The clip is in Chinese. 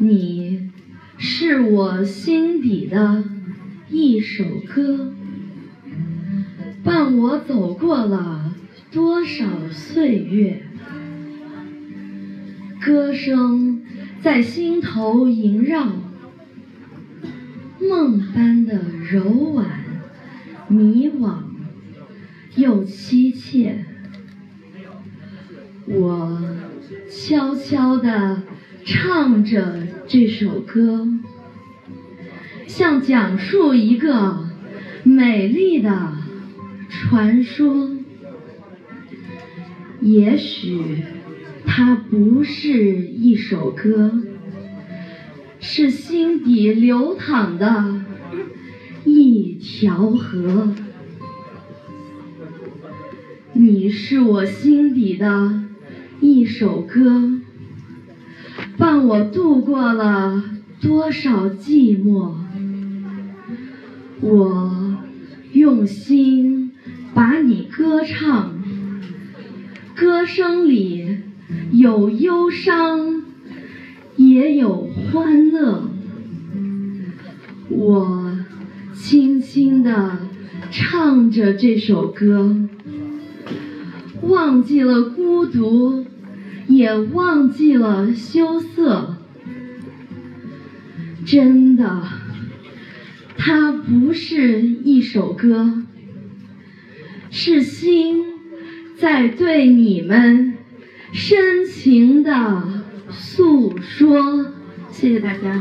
你是我心底的一首歌，伴我走过了多少岁月。歌声在心头萦绕，梦般的柔婉、迷惘又凄切。我悄悄地唱着这首歌，像讲述一个美丽的传说。也许它不是一首歌，是心底流淌的一条河。你是我心底的。一首歌，伴我度过了多少寂寞。我用心把你歌唱，歌声里有忧伤，也有欢乐。我轻轻地唱着这首歌。忘记了孤独，也忘记了羞涩。真的，它不是一首歌，是心在对你们深情的诉说。谢谢大家。